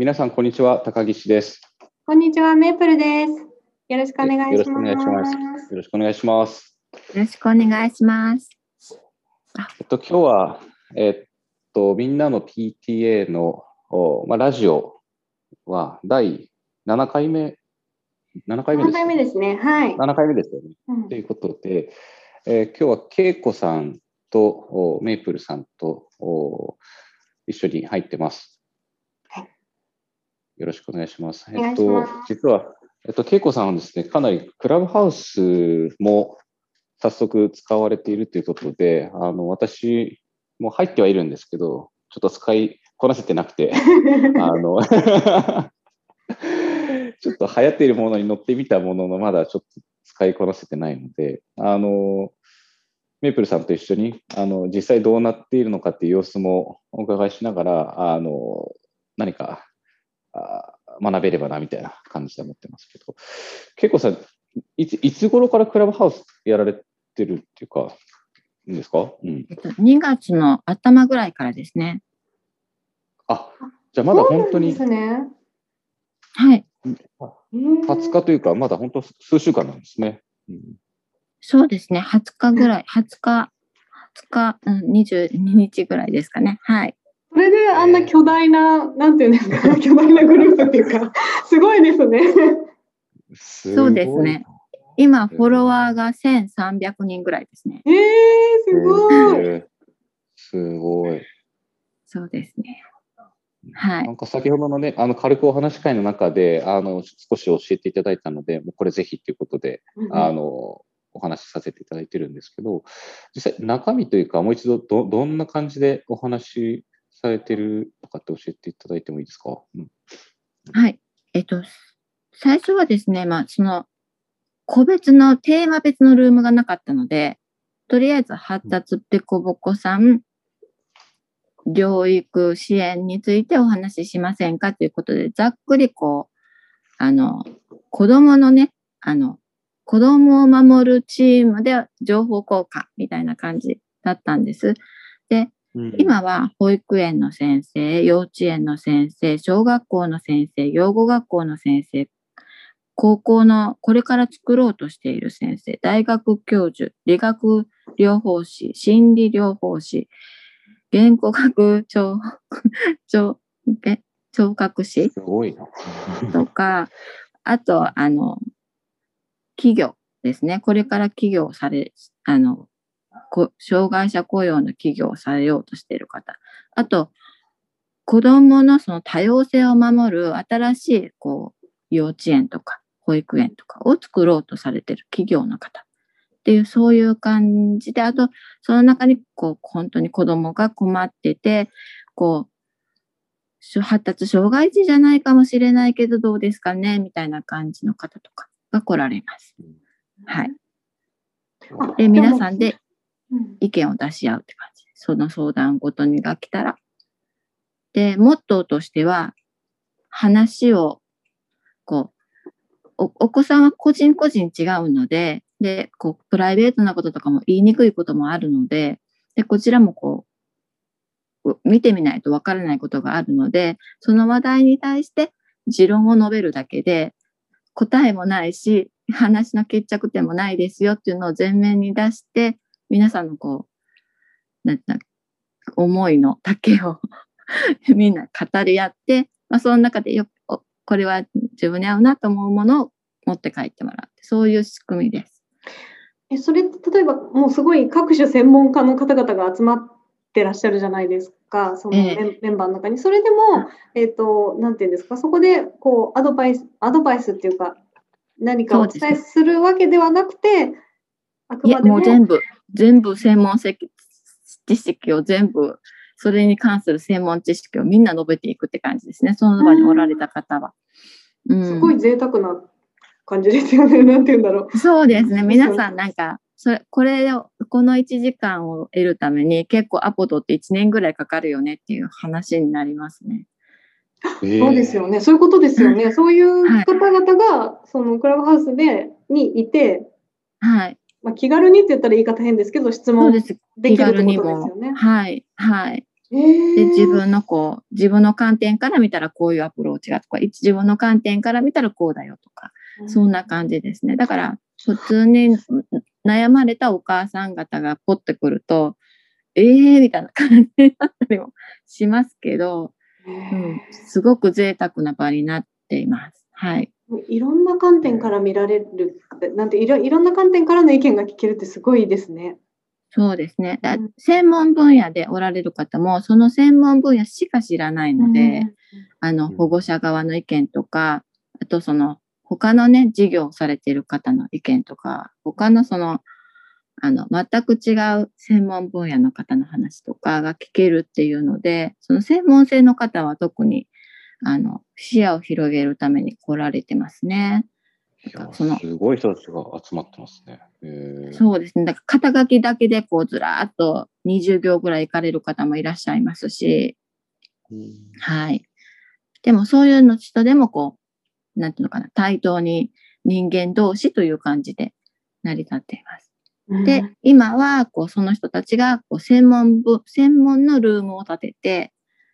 皆さん、こんにちは。高岸です。こんにちは、メープルです。よろしくお願いします。よろしくお願いします。よろしくお願いします。よろしくお願いします。えっと、今日は、えっと、みんなの PTA の、おまあ、ラジオは第7回目、7回目です、7回目ですね。はい。7回目ですよね。うんということで、えー今日は恵子さんとおメイプルさんとお一緒に入ってます。はいよろしくお願いします。お願いしますえっと、実は、えっと、恵子さんはですね、かなりクラブハウスも早速使われているということで、あの、私も入ってはいるんですけど、ちょっと使いこなせてなくて、あの、ちょっと流行っているものに乗ってみたものの、まだちょっと使いこなせてないので、あの、メープルさんと一緒に、あの、実際どうなっているのかっていう様子もお伺いしながら、あの、何か、あ学べればな、みたいな感じで思ってますけど、結構さん、いつ、いつ頃からクラブハウスやられてるっていうか、いいんですか？うん。えっと、2月の頭ぐらいからですね。あ、じゃあまだ本当にそうなんですね。はい。うん20日というか、まだ本当数週間なんですね。うんそうですね。20日ぐらい、20日、20日、うん、22日ぐらいですかね。はい。それであんな巨大な、なんていうんですか、巨大なグループっていうか、すごいですね。すそうですね。今、フォロワーが1300人ぐらいですね。えー、すごい。い。すごい。そうですね。はいなんか先ほどのね、あの軽くお話し会の中で、あの少し教えていただいたので、もうこれぜひということで、あのお話しさせていただいてるんですけど、実際中身というか、もう一度どどんな感じでお話しされてるとかって教えていただいてもいいですか、うんはい。えっと、最初はですね、まあ、その、個別の、テーマ別のルームがなかったので、とりあえず発達ぺこぼこさん、療育支援についてお話ししませんかということで、ざっくりこう、あの、子供のね、あの、子供を守るチームで情報交換みたいな感じだったんです。今は保育園の先生、幼稚園の先生、小学校の先生、養護学校の先生、高校のこれから作ろうとしている先生、大学教授、理学療法士、心理療法士、言語学聴聴 え聴覚士。とか、あと、あの、企業ですね。これから企業をされ、あの、こ障害者雇用の企業をされようとしている方。あと、子供のその多様性を守る新しい、こう、幼稚園とか保育園とかを作ろうとされている企業の方。っていう、そういう感じで、あと、その中に、こう、本当に子供が困ってて、こう、発達障害児じゃないかもしれないけどどうですかね？みたいな感じの方とかが来られます。はい。あで、皆さんでうん意見を出し合うって感じ。その相談ごとにが来たら。で、モットーとしては、話を、こう、おお子さんは個人個人違うので、で、こう、プライベートなこととかも言いにくいこともあるので、で、こちらもこう、見てみないとわからないことがあるので、その話題に対して持論を述べるだけで、答えもないし、話の決着点もないですよっていうのを前面に出して、皆さんのこう、なんだ思いの丈を みんな語り合って、まあ、その中でよおこれは自分に合うなと思うものを持って帰ってもらう。そういう仕組みです。えそれって例えばもうすごい各種専門家の方々が集まってらっしゃるじゃないですか、そのええメンメンバーの中に。それでも、えっ、と、なんていうんですか、そこでこうアドバイス、アドバイスっていうか、何かお伝えするわけではなくて、あくいや、までももう全部、全部専門知識を全部、それに関する専門知識をみんな述べていくって感じですね。その場におられた方は。うん、すごい贅沢な感じですよね。なんて言うんだろう。そうですね。皆さんなんか、それ、これを、この1時間を得るために結構アポ取って1年ぐらいかかるよねっていう話になりますね。そうですよね。そういうことですよね。そういう方々が、そのクラブハウスで、にいて、はい。まあ、気軽にって言ったら言い方変ですけど、質問できるですよね。はい。はい。えーで、自分のこう、自分の観点から見たらこういうアプローチがとか、一自分の観点から見たらこうだよとか、そんな感じですね。だから、普通に悩まれたお母さん方がポッてくると、えーみたいな感じになったりもしますけど、うん、すごく贅沢な場になっています。はい。いろんな観点から見られる、なんていろいろんな観点からの意見が聞けるってすごいですね。そうですね。だうん専門分野でおられる方も、その専門分野しか知らないので、あの、うん保護者側の意見とか、あとその、他のね、事業をされている方の意見とか、他のその、あの、全く違う専門分野の方の話とかが聞けるっていうので、その専門性の方は特に、あの、視野を広げるために来られてますね。そのすごい人たちが集まってますね。えーそうですね。だから肩書きだけでこうずらーっと20行ぐらい行かれる方もいらっしゃいますし、うんはい。でもそういうの人でもこう、なんていうのかな、対等に人間同士という感じで成り立っています。で、今はこうその人たちがこう専門部、専門のルームを立てて、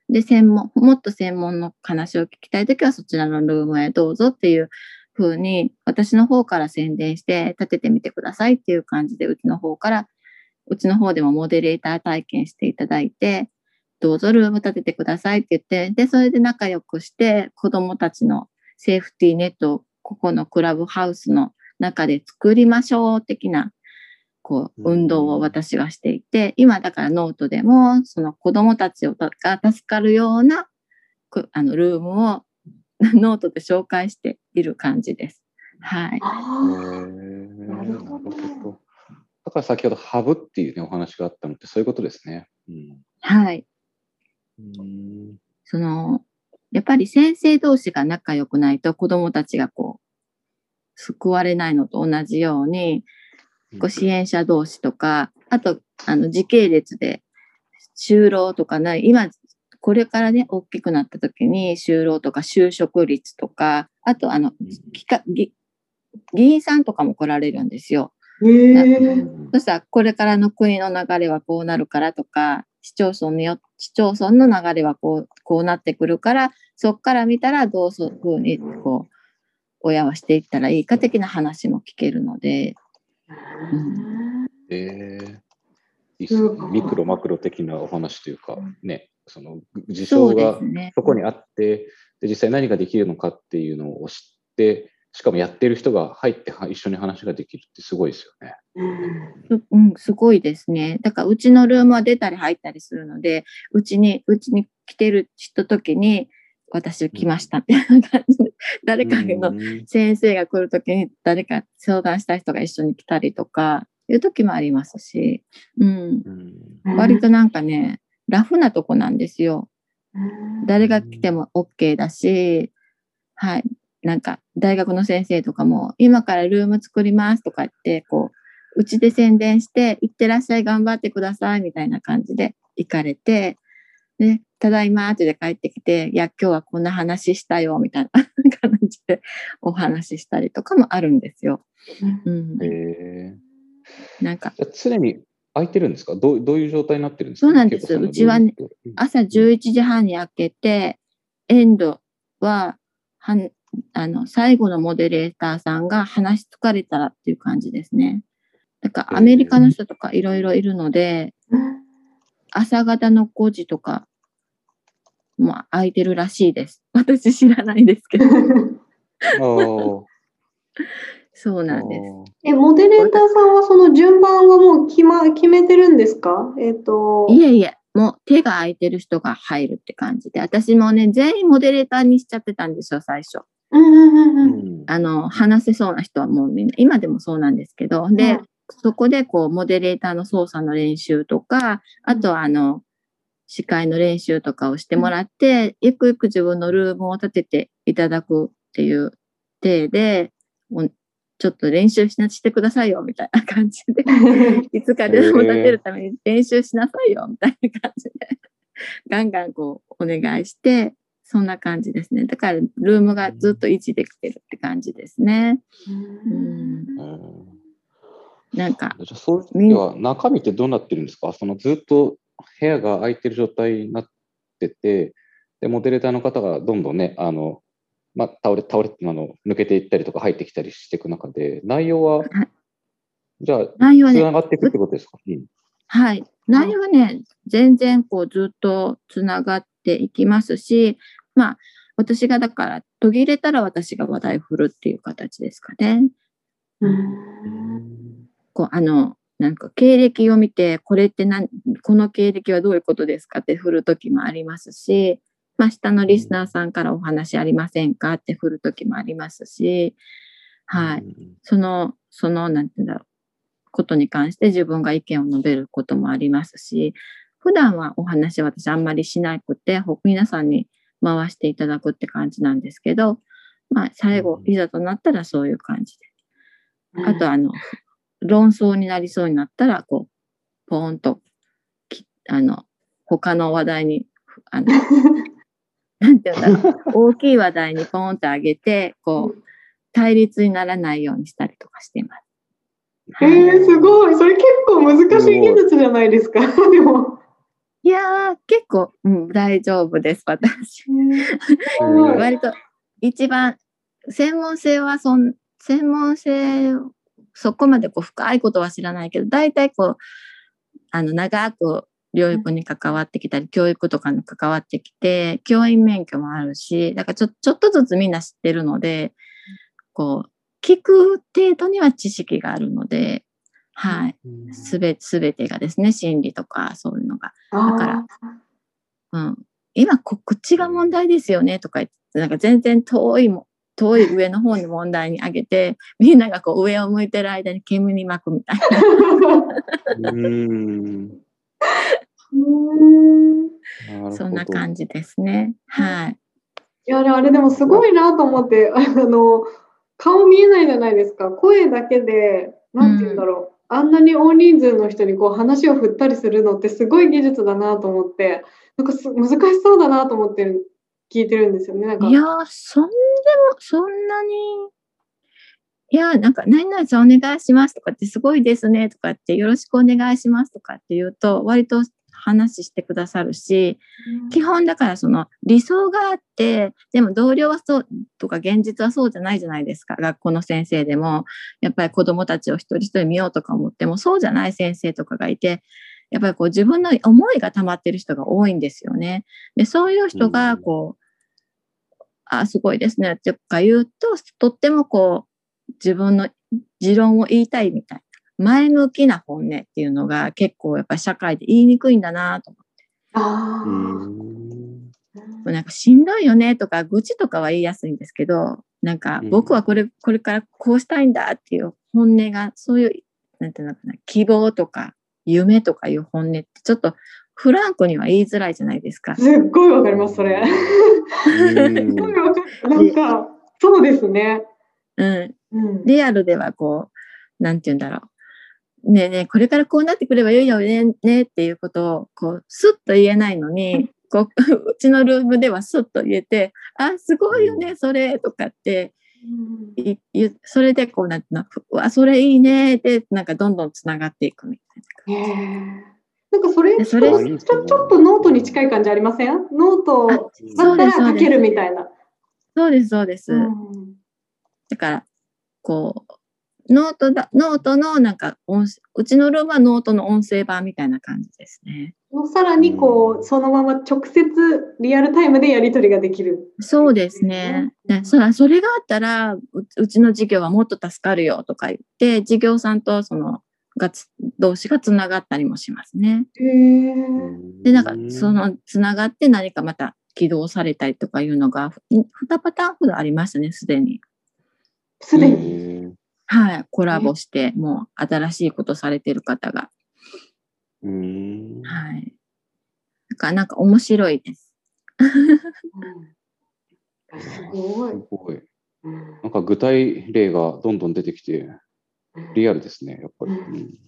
で、専門、もっと専門の話を聞きたいときはそちらのルームへどうぞっていう風に、私の方から宣伝して立ててみてくださいっていう感じで、うちの方から、うちの方でもモデレーター体験していただいて、どうぞルーム立ててくださいって言って、で、それで仲良くして、子供たちのセーフティーネットをここのクラブハウスの中で作りましょう的な、こう、うん運動を私がしていて、今だからノートでも、その子供たちをたが助かるような、くあの、ルームを ノートで紹介している感じです。はい。なるほどどだから先ほどハブっていうね、お話があったのってそういうことですね。うんはい。うんその、やっぱり先生同士が仲良くないと子供たちがこう、救われないのと同じように、こう支援者同士とか、あと、あの、時系列で、就労とかない、今、これからね、大きくなった時に、就労とか就職率とか、あと、あの、きか議議員さんとかも来られるんですよ。そしたら、これからの国の流れはこうなるからとか、市町村によ市町村の流れはこうこうなってくるから、そこから見たらどういうふうにこう親はしていったらいいか的な話も聞けるので、えー。いいっすね。うんミクロマクロ的なお話というか、ね、その事象が。そこにあって、で実際何ができるのかっていうのを知って、しかもやってる人が入っては一緒に話ができるってすごいですよね。うん。すごいですね。だからうちのルームは出たり入ったりするので、うちに、うちに来てる人時に、私来ましたみたいな感じ。で、誰かのうん先生が来るときに誰か相談した人が一緒に来たりとか、いう時もありますし、うん。うん割となんかね、ラフなとこなんですよ。誰が来ても OK だし、はい。なんか、大学の先生とかも、今からルーム作りますとか言って、こう、うちで宣伝して、行ってらっしゃい、頑張ってください、みたいな感じで行かれて、で、ただいまってで帰ってきて、いや、今日はこんな話したよ、みたいな 感じでお話ししたりとかもあるんですよ。うん。えー。なんか、常に空いてるんですか？どうどういう状態になってるんですか？そうなんです。うちはね朝11時半に開けて、エンドは、はんあの、最後のモデレーターさんが話し疲れたらっていう感じですね。だからアメリカの人とかいろいろいるので、朝方の5時とか、まあ、空いてるらしいです。私知らないですけど。そうなんです。え、モデレーターさんはその順番はもう決,、ま、決めてるんですか？えっ、と、いえいえ、もう手が空いてる人が入るって感じで、私もね、全員モデレーターにしちゃってたんですよ、最初。うんうんうんうん。うんあの、話せそうな人はもうみんな、今でもそうなんですけど、で、うんそこでこう、モデレーターの操作の練習とか、あとはあの、司会の練習とかをしてもらって、ゆくゆく自分のルームを立てていただくっていう体で、もうちょっと練習しなしてくださいよ、みたいな感じで、いつかルームを立てるために練習しなさいよ、みたいな感じで、ガンガンこう、お願いして、そんな感じですね。だから、ルームがずっと維持できてるって感じですね。うん。うんなんか、じゃあそういう時は中身ってどうなってるんですか？そのずっと部屋が空いてる状態になってて、で、モデレーターの方がどんどんね、あの、まあ、倒れ、倒れ、あの、抜けていったりとか入ってきたりしていく中で、内容は、はい。じゃあ、内容はねつながっていくってことですか、うん。はい。内容はね、全然こうずっとつながっていきますし、まあ、私がだから途切れたら私が話題振るっていう形ですかね。うんこう、あの、なんか経歴を見て、これってなん、この経歴はどういうことですかって振る時もありますし、まあ、下のリスナーさんからお話ありませんかって振る時もありますし、はい。その、その、なんていうんだろう、ことに関して自分が意見を述べることもありますし、普段はお話は私あんまりしなくて、ほ皆さんに回していただくって感じなんですけど、まあ、最後う、んいざとなったらそういう感じで。あと、あの、論争になりそうになったら、こう、ポーンと、きあの、他の話題に、あの、なんていうんだろう、大きい話題にポーンと上げて、こう、対立にならないようにしたりとかしています。えー、すごい。それ結構難しい技術じゃないですか。でも。いやー、結構、うん、大丈夫です、私。うん 割と、一番、専門性はそん、専門性、そこまでこう深いことは知らないけど、大体こう、あの、長く療育に関わってきたり、教育とかに関わってきて、教員免許もあるし、だからちょちょっとずつみんな知ってるので、こう、聞く程度には知識があるので、はい。すべ、すべてがですね、心理とかそういうのが。だからうん、今こ、こっちが問題ですよねとか言って、なんか全然遠いも、遠い上の方に問題に挙げて、みんながこう上を向いてる間に煙に巻くみたいな、うん そんな感じですね。はい。いや、あれでもすごいなと思って、あの、顔見えないじゃないですか。声だけで、なんて言うんだろう。あんなに大人数の人にこう話を振ったりするのってすごい技術だなと思って、なんかす難しそうだなと思ってる聞いてるんですよね。なんか。いやー、そんでも、そんなに、いやー、なんか、何々さんお願いしますとかって、すごいですね。とかって、よろしくお願いしますとかって言うと、割と話してくださるし、基本だからその理想があって、でも同僚はそうとか現実はそうじゃないじゃないですか。学校の先生でも、やっぱり子供たちを一人一人見ようとか思っても、そうじゃない先生とかがいて、やっぱりこう自分の思いが溜まってる人が多いんですよね。で、そういう人がこう、あ、すごいですねってか言うと、とってもこう、自分の持論を言いたいみたいな。前向きな本音っていうのが結構やっぱり社会で言いにくいんだなと思って。あうんなんかしんどいよねとか愚痴とかは言いやすいんですけど、なんかうん僕はこれ、これからこうしたいんだっていう本音が、そういう、なんていうのかな、希望とか夢とかいう本音ってちょっとフランクには言いづらいじゃないですかあ、。すっごいわかります、それ。うんすごいわかる。なんか、そうですね。うん。うん。リアルではこう、なんて言うんだろう。ねえねえ、これからこうなってくればいいよねねっていうことを、こう、スッと言えないのに、こう、うちのルームではスッと言えて、あ、すごいよね、それ、とかって、それでこう、なんていうそれいいね、で、なんかどんどんつながっていくみたいへえなんかそれでそれちょちょっとノートに近い感じありません？ノートな。だったら書ける。みたいな。そうです、そうです。うんだから、こう、ノートだ、ノートのなんか音声、うちのルームはノートの音声版みたいな感じですね。さらにこう、そのまま直接リアルタイムでやり取りができる。そうですね。でそらそれがあったらう、うちの事業はもっと助かるよとか言って、事業さんとその、がつ同士がつながったりもしますね。へえ。で、なんか、その、つながって何かまた起動されたりとかいうのが、2パターンほどありましたね、すでに。すでに。に。はい。コラボして、もう新しいことされてる方が。うん。はい。だから、なんか面白いです。うんすごいす。ごい。うんなんか具体例がどんどん出てきて、リアルですね、やっぱり。うん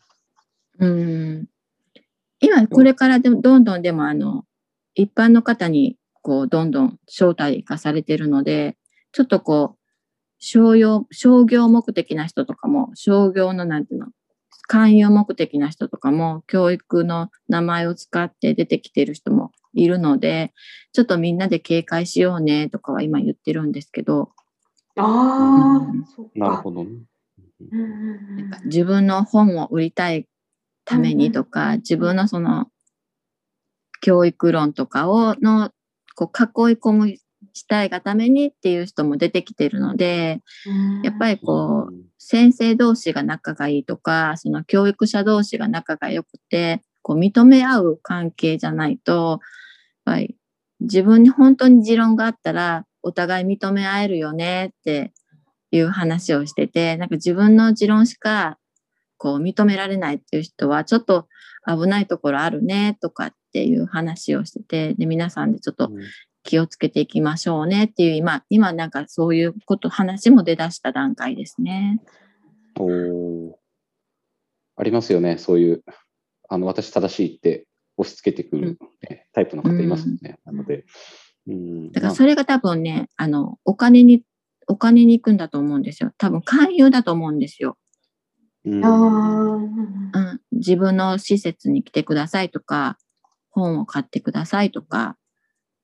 うん。今、これからでも、どんどんでも、あの、一般の方に、こう、どんどん招待化されてるので、ちょっとこう、商用、商業目的な人とかも、商業のなんていうの、勧誘目的な人とかも教育の名前を使って出てきてる人もいるので、ちょっとみんなで警戒しようねとかは今言ってるんですけど、あうんあ、そっか。なるほどね。うんうんうんなんか自分の本を売りたいためにとか、自分のその教育論とかをのこう囲い込むしたいがためにっていう人も出てきてるので、やっぱりこう、先生同士が仲がいいとか、その教育者同士が仲が良くて、こう認め合う関係じゃないと、やっぱり自分に本当に持論があったら、お互い認め合えるよねっていう話をしてて、なんか自分の持論しかこう認められないっていう人は、ちょっと危ないところあるねとかっていう話をしてて、で、皆さんでちょっと気をつけていきましょうね。っていう、今、今なんかそういうこと、話も出だした段階ですね。おー。ありますよね、そういう、あの私正しいって押し付けてくる、ねタイプの方いますよね。なので、うん、だからそれが多分ね、あの、お金に、お金に行くんだと思うんですよ。多分勧誘だと思うんですよ。うん。あうん、自分の施設に来てくださいとか、本を買ってくださいとか、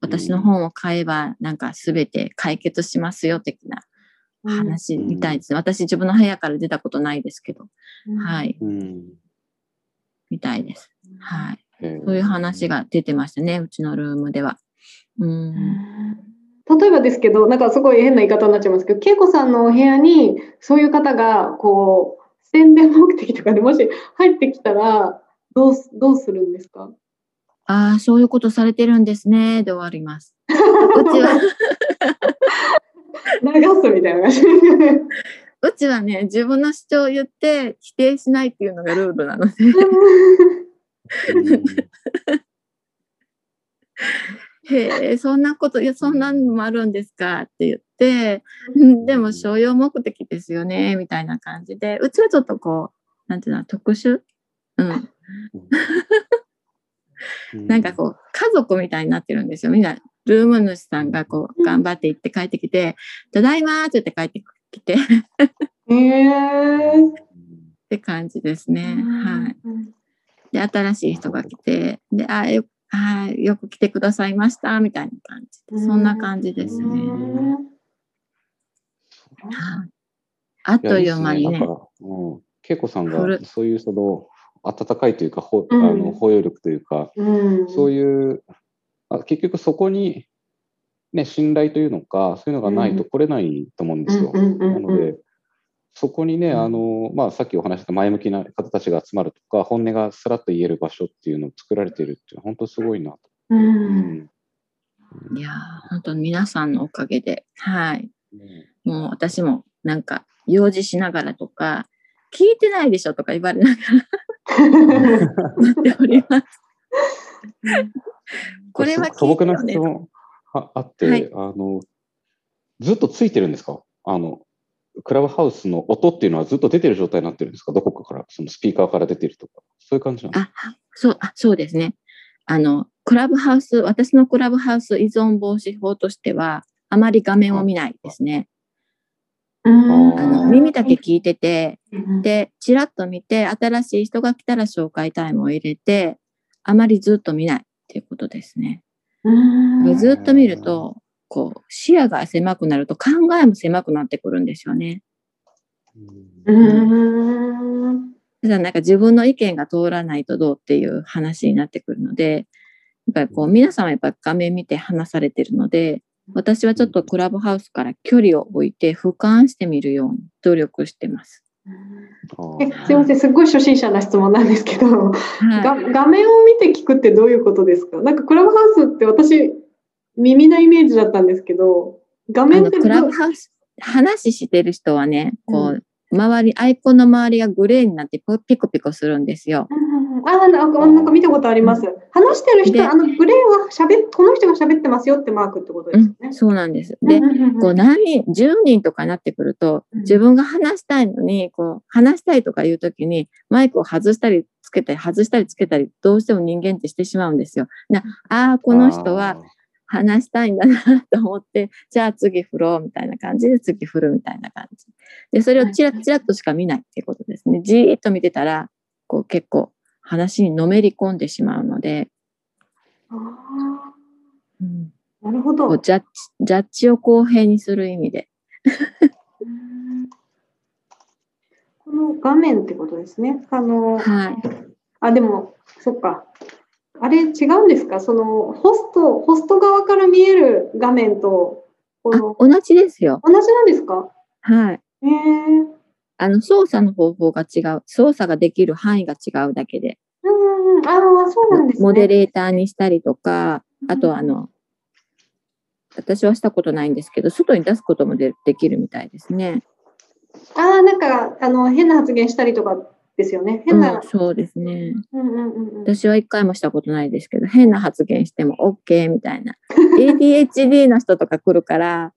私の本を買えばなんか全て解決しますよ的な話みたいです。私自分の部屋から出たことないですけど、はい、うんみたいです。はい。そういう話が出てましたね、うちのルームでは。うん。例えばですけど、なんかすごい変な言い方になっちゃいますけど、恵子さんのお部屋にそういう方がこう宣伝目的とかでもし入ってきたらどうすどうするんですか？ああ、そういうことされてるんですね、で終わります。うちは、流すみたいな感じ。うちはね、自分の主張を言って否定しないっていうのがルールなので、うん。へえ、そんなこと、いや、そんなのもあるんですか？って言って、うん。でも商用目的ですよね、みたいな感じで、うちはちょっとこう、なんていうの、特殊？うん。なんかこう、家族みたいになってるんですよ。みんな、ルーム主さんがこう、頑張って行って帰ってきて、ただいまーって言って帰ってきて、っへえ。て感じですね。はい。で、新しい人が来て、で、あよあーよく来てくださいました、みたいな感じで、そんな感じですね。はいあっという間にねいやいいっすだ。から、うん、恵子さんがそういうその温かいというか、ほうん。あの包容力というか、うん、そういう、あ結局そこに、ね、信頼というのか、そういうのがないと来れないと思うんですよ。なので、そこにね、うん。あのまあ、さっきお話しした前向きな方たちが集まるとか、本音がさらっと言える場所っていうのを作られているっていうのは、本当すごいなと。ううん。んいやー、本当に皆さんのおかげで、はい。もう私もなんか、用事しながらとか、聞いてないでしょとか言われながらやっております。これは素朴な。質問ああって、はいあの、ずっとついてるんですか？あの、クラブハウスの音っていうのはずっと出てる状態になってるんですか？どこかから、そのスピーカーから出てるとか、そういう感じなんですか？あ、そう、あ、そうですね。あの、クラブハウス、私のクラブハウス依存防止法としては、あまり画面を見ないですね。うん。あの、耳だけ聞いてて、うん。で、ちらっと見て、新しい人が来たら紹介タイムを入れて、あまりずっと見ないっていうことですね。うん。ずっと見ると、こう、視野が狭くなると考えも狭くなってくるんですよね。うん。だからなんか自分の意見が通らないとどうっていう話になってくるので、やっぱりこう皆さんはやっぱり画面見て話されてるので、私はちょっとクラブハウスから距離を置いて俯瞰してみるように努力してます。あえーすみません、すっごい初心者な質問なんですけど、はが画面を見て聞くってどういうことですか？なんかクラブハウスって私、耳なイメージだったんですけど、画面ってクラブハウス、話してる人はね、こう、周り、アイコンの周りがグレーになってポピコピコするんですよ。うんうんうんあなんかなんか見たことあります。話してる人、であのグレーはしゃべこの人が喋ってますよってマークってことですうん、ね。そうなんです。で、こう何人、10人とかになってくると、うん自分が話したいのに、こう、話したいとかいうときに、マイクを外したりつけたり、外したりつけたり、どうしても人間ってしてしまうんですよ。なああ、この人は話したいんだなと思って、じゃあ次振ろうみたいな感じで次振るみたいな感じ。で、それをチラッチラッとしか見ないっていうことですね。じーっと見てたら、こう結構話にのめり込んでしまうので、あうん、ーなるほど。ジャッジジャッジを公平にする意味で。う んこの画面ってことですね。あの、はい。あ、でも、そっか。あれ違うんですか？そのホスト、ホスト側から見える画面と、こあの、同じですよ。同じなんですか？はい。へえあの、操作の方法が違う。操作ができる範囲が違うだけで。うんうん。ああ、そうなんですね。モデレーターにしたりとか、あとはあの、私はしたことないんですけど、外に出すこともでできるみたいですね。ああ、なんか、あの、変な発言したりとかですよね。変な。うん、そうですね。うんうんうんうん。私は一回もしたことないですけど、変な発言しても OK みたいな。ADHD の人とか来るから、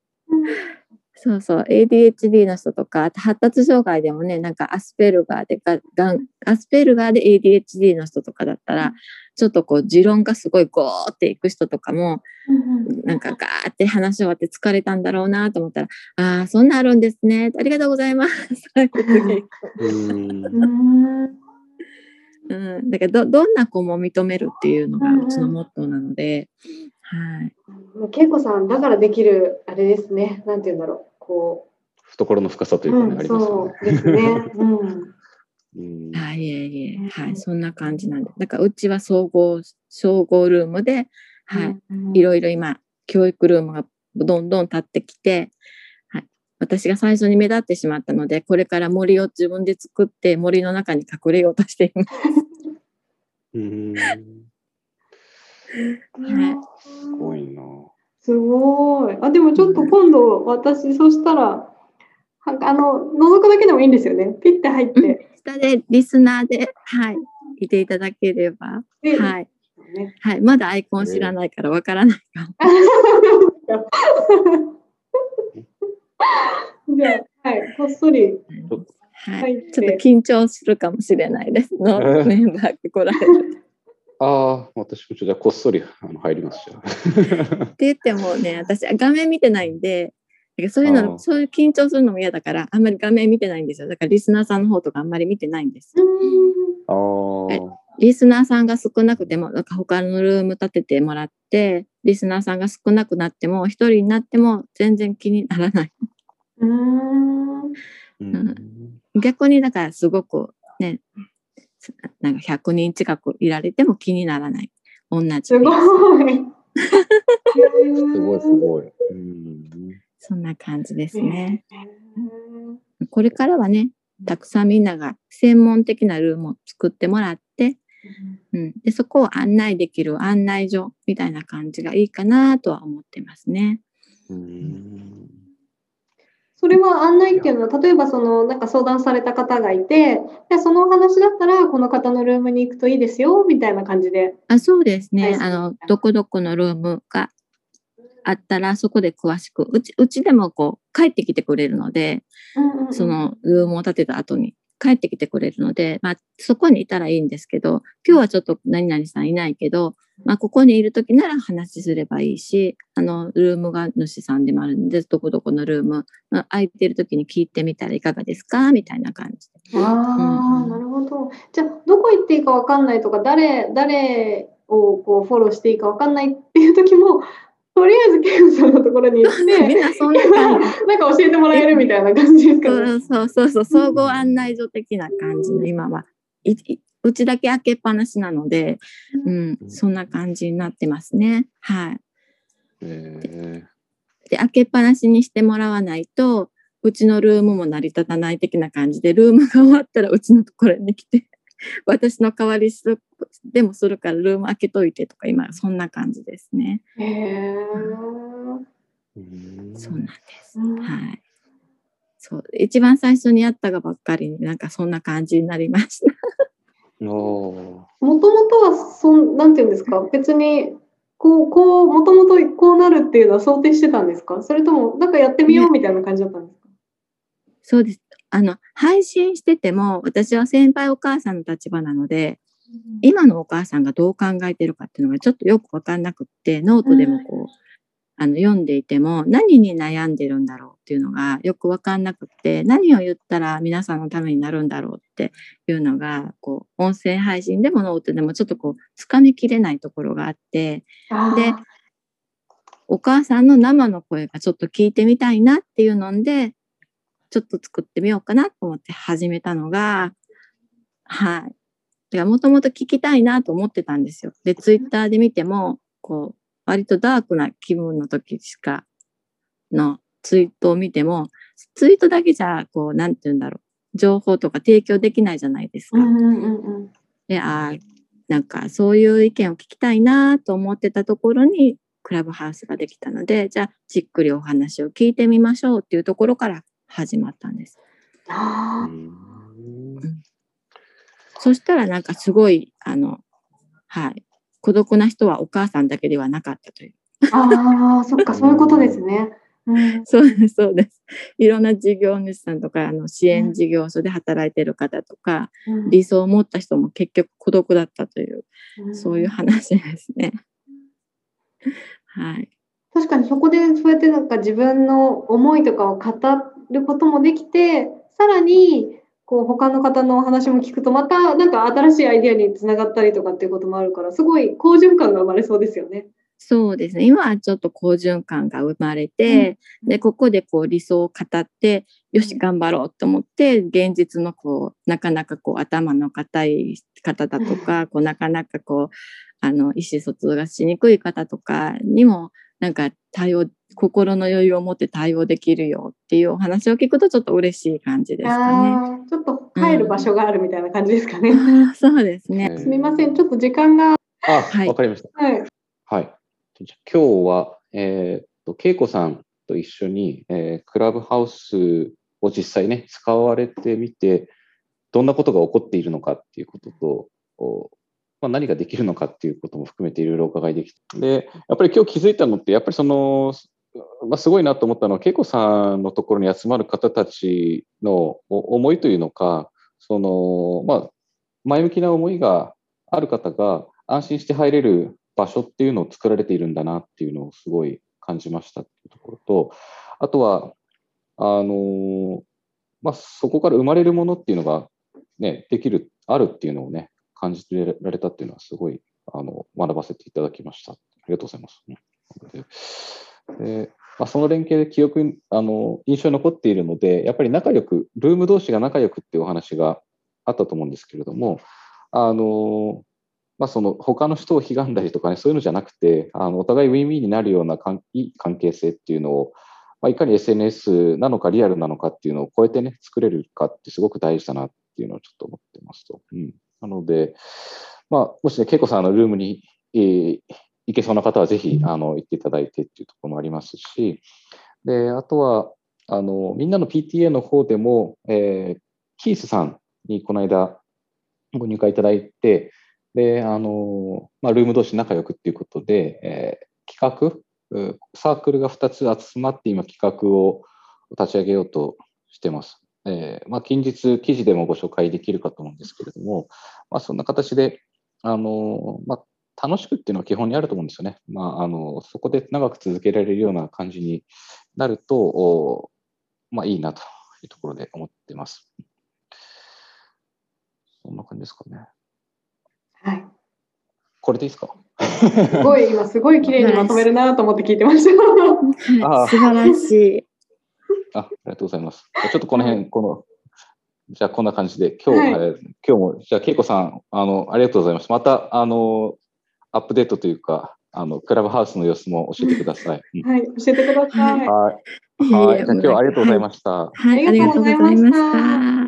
そうそう、ADHD の人とか、あと発達障害でもね、なんかアスペルガーでががん、アスペルガーで ADHD の人とかだったら、ちょっとこう、持論がすごいゴーっていく人とかも、うんうん。なんかガーって話し終わって疲れたんだろうなと思ったら、ああ、そんなんあるんですね。ありがとうございます。うん。だからど、どんな子も認めるっていうのがうちのモットーなので、はい。もう恵子さんだからできるあれですね。なんて言うんだろう。こ懐の深さとう。いうかね、うん、ありますよそねうですね。い、いえいえ、はい、うんそんな感じなんで。だから、うちは総合、総合ルームで、はい、うんいろいろ今、教育ルームがどんどん立ってきて、はい、私が最初に目立ってしまったので、これから森を自分で作って森の中に隠れようとしています。うんはいすごいな。すごい。あ、でもちょっと今度私、そしたら、はあの、覗くだけでもいいんですよね。ピッて入って。下でリスナーで、はい、いていただければ、ではい、ねはい、まだアイコン知らないからわからないかも。じゃあ、はい、こっそり。はい、ちょっとて緊張するかもしれないです。の メンバーが来られる。ああ、私もちょっとじゃあこっそりあの入りますじゃあ。って言ってもね、私画面見てないんで、そういうあの、ーそういう緊張するのも嫌だから、あんまり画面見てないんですよ。だからリスナーさんの方とかあんまり見てないんです。あリスナーさんが少なくても、なんか他のルーム立ててもらって、リスナーさんが少なくなっても、一人になっても全然気にならない。うーん。うん逆にだからすごくね、なんか100人近くいられても気にならない。同じ。すごい。すごいすごい。うんそんな感じですね。これからはね、たくさんみんなが専門的なルームを作ってもらって、うん、でそこを案内できる案内所みたいな感じがいいかなとは思ってますね。うんそれは案内っていうのは、例えばそのなんか相談された方がいて、でその話だったらこの方のルームに行くといいですよみたいな感じで。あそうですね、はいあのどこどこのルームがあったらそこで詳しく。うちうちでもこう帰ってきてくれるのでうんうんうん。そのルームを建てた後に帰ってきてくれるので、まあ、そこにいたらいいんですけど今日はちょっと何々さんいないけど、まあ、ここにいる時なら話すればいいしあのルームが主さんでもあるんでどこどこのルームまあ空いてる時に聞いてみたらいかがですか？みたいな感じで。ああ、うんなるほど。じゃあ、どこ行っていいかわかんないとか、誰、誰をこうフォローしていいかわかんないっていう時も、とりあえずケンさんのところに行っみて、んなそんな感じ なんか教えてもらえるみたいな感じですかね。そうそうそうそう、総合案内所的な感じの今は、いいうちだけ開けっぱなしなので、うん、そんな感じになってますね。はい。えで、開けっぱなしにしてもらわないと、うちのルームも成り立たない的な感じで、ルームが終わったらうちのところに来て、私の代わりするでもするからルーム開けといてとか、今そんな感じですね。へえ。ーそうなんです。うんはい。そう、一番最初にやったがばっかりになんかそんな感じになりました。もともとはそん、なんていうんですか、別に、こう、こう、もともとこうなるっていうのは想定してたんですか？それとも、なんかやってみようみたいな感じだったんですか、そうです。あの、配信してても、私は先輩お母さんの立場なので、今のお母さんがどう考えてるかっていうのがちょっとよくわかんなくって、ノートでもこう、あの読んでいても何に悩んでるんだろうっていうのがよく分かんなくて何を言ったら皆さんのためになるんだろうっていうのがこう音声配信でもノートでもちょっとこうつかみきれないところがあってでお母さんの生の声がちょっと聞いてみたいなっていうのでちょっと作ってみようかなと思って始めたのがはい。だからもともと聞きたいなと思ってたんですよ。で、ツイッターで見ても、こう、割とダークな気分の時しかのツイートを見ても、ツイートだけじゃ、こう、なんて言うんだろう。情報とか提供できないじゃないですか。うんうんうんで、ああ、なんかそういう意見を聞きたいなと思ってたところに、クラブハウスができたので、じゃあ、じっくりお話を聞いてみましょうっていうところから始まったんです。あそしたらなんかすごい、あの、はい、孤独な人はお母さんだけではなかったという。ああ、そっか、そういうことですね。うん、そうです、そうです。いろんな事業主さんとか、あの支援事業所で働いてる方とか、うん理想を持った人も結局孤独だったという、そういう話ですね。はい。確かにそこでそうやってなんか自分の思いとかを語ることもできて、さらにこう他の方のお話も聞くとまたなんか新しいアイデアにつながったりとかっていうこともあるから、すごい好循環が生まれそうですよね。そうですね。今はちょっと好循環が生まれて、うんで、ここでこう理想を語って、よし、頑張ろうと思って、現実のこう、なかなかこう頭の固い方だとか、こうなかなかこう、あの、意思疎通がしにくい方とかにも、なんか対応、心の余裕を持って対応できるよっていうお話を聞くとちょっと嬉しい感じですかね。ちょっと帰る場所があるみたいな感じですかね。ああ そうですね。えーすみません、ちょっと時間が。あ、わ、はいかりました。はい。はい。じゃあ今日は、えーっと、恵子さんと一緒に、えークラブハウスを実際ね、使われてみて、どんなことが起こっているのかっていうことと、おまあ、何ができるのかっていうことも含めていろいろお伺いできて。で、やっぱり今日気づいたのって、やっぱりその、まあ、すごいなと思ったのは、恵子さんのところに集まる方たちの思いというのか、その、まあ、前向きな思いがある方が安心して入れる場所っていうのを作られているんだなっていうのをすごい感じましたっていうところと、あとは、あのまあ、そこから生まれるものっていうのが、ね、できる、あるっていうのをね、感じられたっていうのはすごいあの学ばせていただきました。ありがとうございます。でまあ、その連携で記憶あの印象に残っているので、やっぱり仲良く、ルーム同士が仲良くっていうお話があったと思うんですけれども、あのまあ、その他の人を悲んだりとかね、そういうのじゃなくて、あのお互いウィンウィンになるような関いい関係性っていうのを、まあ、いかに SNS なのかリアルなのかっていうのを超えてね、作れるかってすごく大事だなっていうのをちょっと思ってますと。うん、なので、まあ、もしね、恵子さんのルームに、えー行けそうな方はぜひあの行っていただいてっていうところもありますし、であとはあの、みんなの PTA の方でも、えーキースさんにこの間ご入会いただいて、で、あの、まあ、ルーム同士仲良くっていうことで、えー企画、うサークルが2つ集まって今企画を立ち上げようとしてます。えーまあ、近日記事でもご紹介できるかと思うんですけれども、まあ、そんな形で、あの、まあ、楽しくっていうのは基本にあると思うんですよね。まあ、あの、そこで長く続けられるような感じになると、おまあ、いいなというところで思ってます。そんな感じですかね。はい。これでいいですか？すごい、今すごい綺麗にまとめるなと思って聞いてました。あー素晴らしい。あありがとうございます。ちょっとこの辺、この、じゃあこんな感じで、今日、はいえー今日も、じゃあ、恵子さん、あの、ありがとうございます。また、あの、アップデートというか、あの、クラブハウスの様子も教えてください。うんはい、教えてください。はい。はい。じゃあ今日はありがとうございす。ました。はい、ありがとうございました。